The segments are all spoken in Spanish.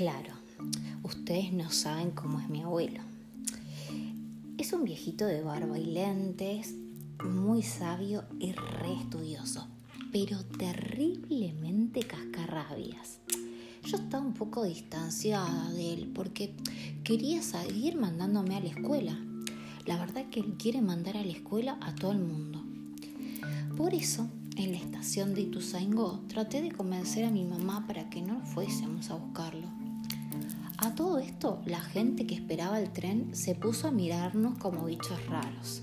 Claro, ustedes no saben cómo es mi abuelo. Es un viejito de barba y lentes, muy sabio y re estudioso, pero terriblemente cascarrabias. Yo estaba un poco distanciada de él porque quería seguir mandándome a la escuela. La verdad que él quiere mandar a la escuela a todo el mundo. Por eso, en la estación de Ituzaingó, traté de convencer a mi mamá para que no fuésemos a buscarlo. A todo esto, la gente que esperaba el tren se puso a mirarnos como bichos raros.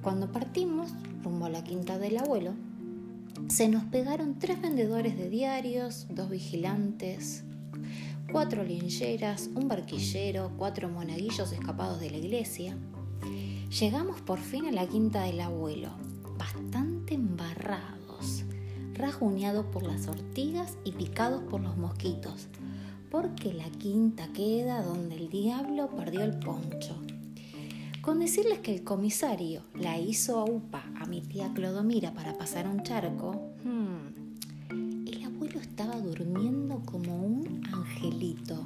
Cuando partimos rumbo a la quinta del abuelo, se nos pegaron tres vendedores de diarios, dos vigilantes, cuatro lincheras, un barquillero, cuatro monaguillos escapados de la iglesia. Llegamos por fin a la quinta del abuelo, bastante embarrados, rajuneados por las ortigas y picados por los mosquitos, porque la quinta queda donde el diablo perdió el poncho. Con decirles que el comisario la hizo a UPA a mi tía Clodomira para pasar un charco, hmm, el abuelo estaba durmiendo como un angelito.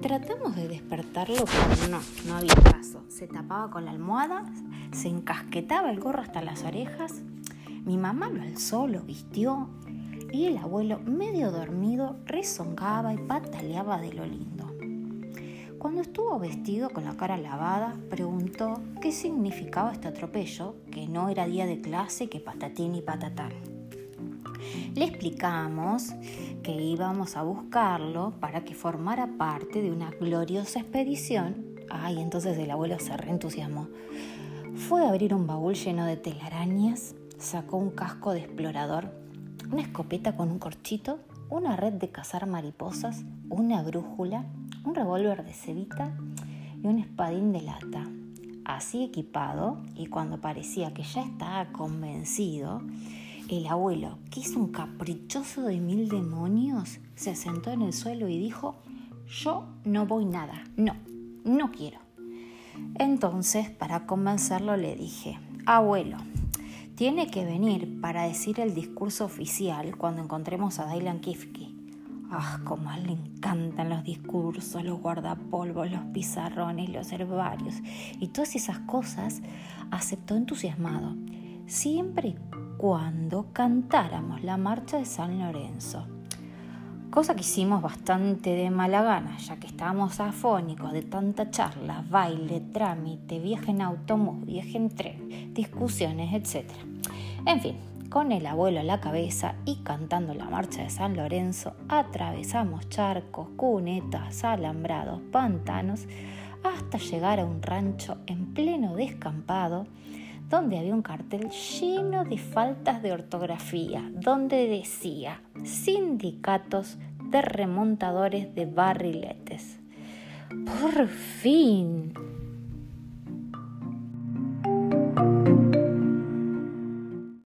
Tratamos de despertarlo, pero no, no había caso. Se tapaba con la almohada, se encasquetaba el gorro hasta las orejas. Mi mamá lo alzó, lo vistió y el abuelo, medio dormido, rezongaba y pataleaba de lo lindo. Cuando estuvo vestido con la cara lavada, preguntó qué significaba este atropello, que no era día de clase, que patatín y patatán. Le explicamos que íbamos a buscarlo para que formara parte de una gloriosa expedición. Ay, entonces el abuelo se reentusiasmó. Fue a abrir un baúl lleno de telarañas, sacó un casco de explorador una escopeta con un corchito, una red de cazar mariposas, una brújula, un revólver de cebita y un espadín de lata. Así equipado, y cuando parecía que ya estaba convencido, el abuelo, que es un caprichoso de mil demonios, se sentó en el suelo y dijo, yo no voy nada, no, no quiero. Entonces, para convencerlo, le dije, abuelo, tiene que venir para decir el discurso oficial cuando encontremos a Dylan Kifke. Ah, él le encantan los discursos, los guardapolvos, los pizarrones, los herbarios y todas esas cosas, aceptó entusiasmado, siempre cuando cantáramos la marcha de San Lorenzo. Cosa que hicimos bastante de mala gana, ya que estábamos afónicos de tanta charla, baile, trámite, viaje en autobús, viaje en tren, discusiones, etc. En fin, con el abuelo a la cabeza y cantando la marcha de San Lorenzo, atravesamos charcos, cunetas, alambrados, pantanos, hasta llegar a un rancho en pleno descampado donde había un cartel lleno de faltas de ortografía, donde decía sindicatos de remontadores de barriletes. Por fin,